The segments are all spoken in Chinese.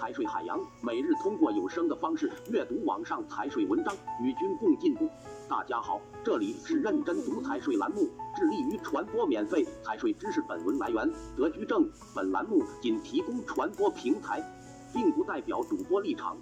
财税海洋，每日通过有声的方式阅读网上财税文章，与君共进步。大家好，这里是认真读财税栏目，致力于传播免费财税知识。本文来源德居正，本栏目仅提供传播平台，并不代表主播立场。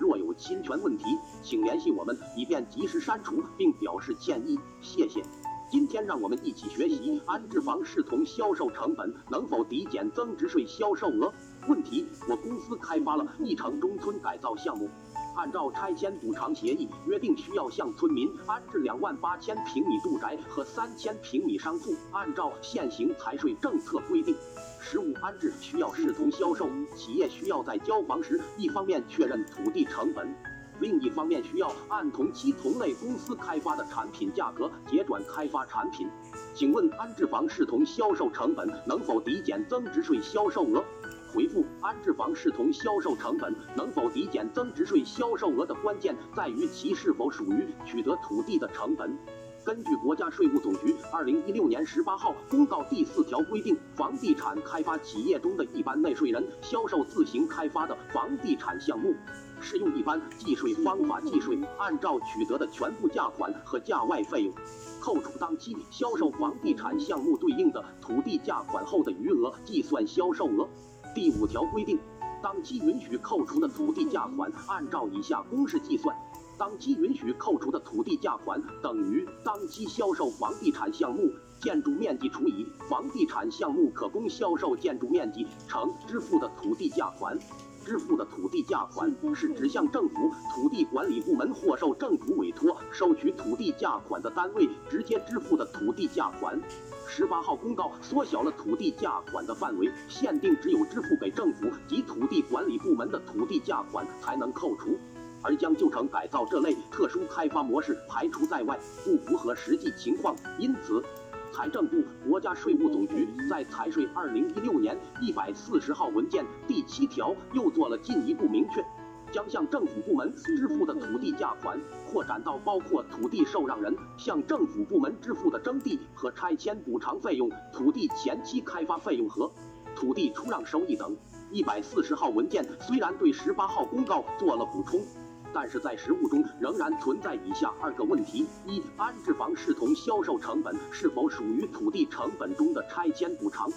若有侵权问题，请联系我们，以便及时删除并表示歉意。谢谢。今天让我们一起学习安置房视同销售成本能否抵减增值税销售额？问题：我公司开发了一城中村改造项目，按照拆迁补偿协议约定，需要向村民安置两万八千平米住宅和三千平米商铺。按照现行财税政策规定，实物安置需要视同销售，企业需要在交房时，一方面确认土地成本。另一方面，需要按同期同类公司开发的产品价格结转开发产品。请问安置房视同销售成本能否抵减增值税销售额？回复：安置房视同销售成本能否抵减增值税销售额的关键在于其是否属于取得土地的成本。根据国家税务总局二零一六年十八号公告第四条规定，房地产开发企业中的一般纳税人销售自行开发的房地产项目，适用一般计税方法计税，按照取得的全部价款和价外费用，扣除当期销售房地产项目对应的土地价款后的余额计算销售额。第五条规定，当期允许扣除的土地价款按照以下公式计算。当期允许扣除的土地价款等于当期销售房地产项目建筑面积除以房地产项目可供销售建筑面积乘支付的土地价款。支付的土地价款是指向政府土地管理部门或受政府委托收取土地价款的单位直接支付的土地价款。十八号公告缩小了土地价款的范围，限定只有支付给政府及土地管理部门的土地价款才能扣除。而将旧城改造这类特殊开发模式排除在外，不符合实际情况。因此，财政部、国家税务总局在财税二零一六年一百四十号文件第七条又做了进一步明确，将向政府部门支付的土地价款扩展到包括土地受让人向政府部门支付的征地和拆迁补偿费用、土地前期开发费用和土地出让收益等。一百四十号文件虽然对十八号公告做了补充。但是在实务中仍然存在以下二个问题：一、安置房视同销售成本是否属于土地成本中的拆迁补偿？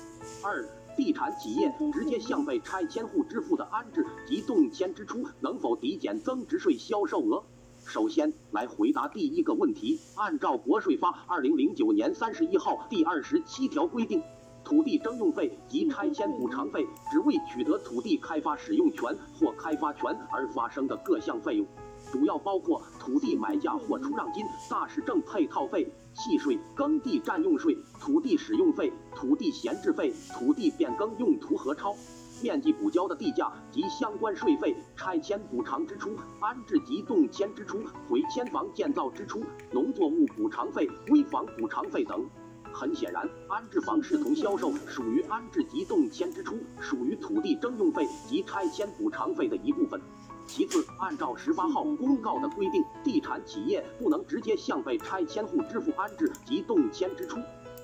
二、地产企业直接向被拆迁户支付的安置及动迁支出能否抵减增值税销售额？首先来回答第一个问题，按照国税发二零零九年三十一号第二十七条规定。土地征用费及拆迁补偿费，只为取得地开发使用权或开发权而发生的各项费用，主要包括土地买价或出让金、大市政配套费、契税、耕地占用税、土地使用费、土地闲置费、土地变更用途核超、面积补交的地价及相关税费、拆迁补偿支出、安置及动迁支出、回迁房建造支出、农作物补偿费、危房补偿费等。很显然，安置房视同销售，属于安置及动迁支出，属于土地征用费及拆迁补偿费的一部分。其次，按照十八号公告的规定，地产企业不能直接向被拆迁户支付安置及动迁支出。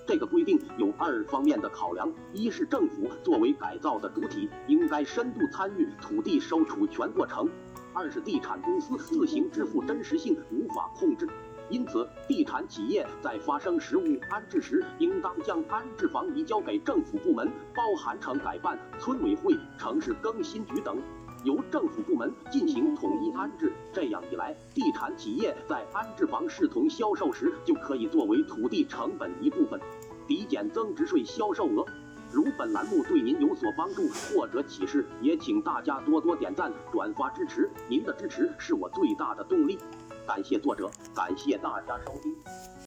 这个规定有二方面的考量：一是政府作为改造的主体，应该深度参与土地收储全过程；二是地产公司自行支付真实性无法控制。因此，地产企业在发生实物安置时，应当将安置房移交给政府部门，包含城改办、村委会、城市更新局等，由政府部门进行统一安置。这样一来，地产企业在安置房视同销售时，就可以作为土地成本一部分，抵减增值税销售额。如本栏目对您有所帮助或者启示，也请大家多多点赞、转发支持，您的支持是我最大的动力。感谢作者，感谢大家收听。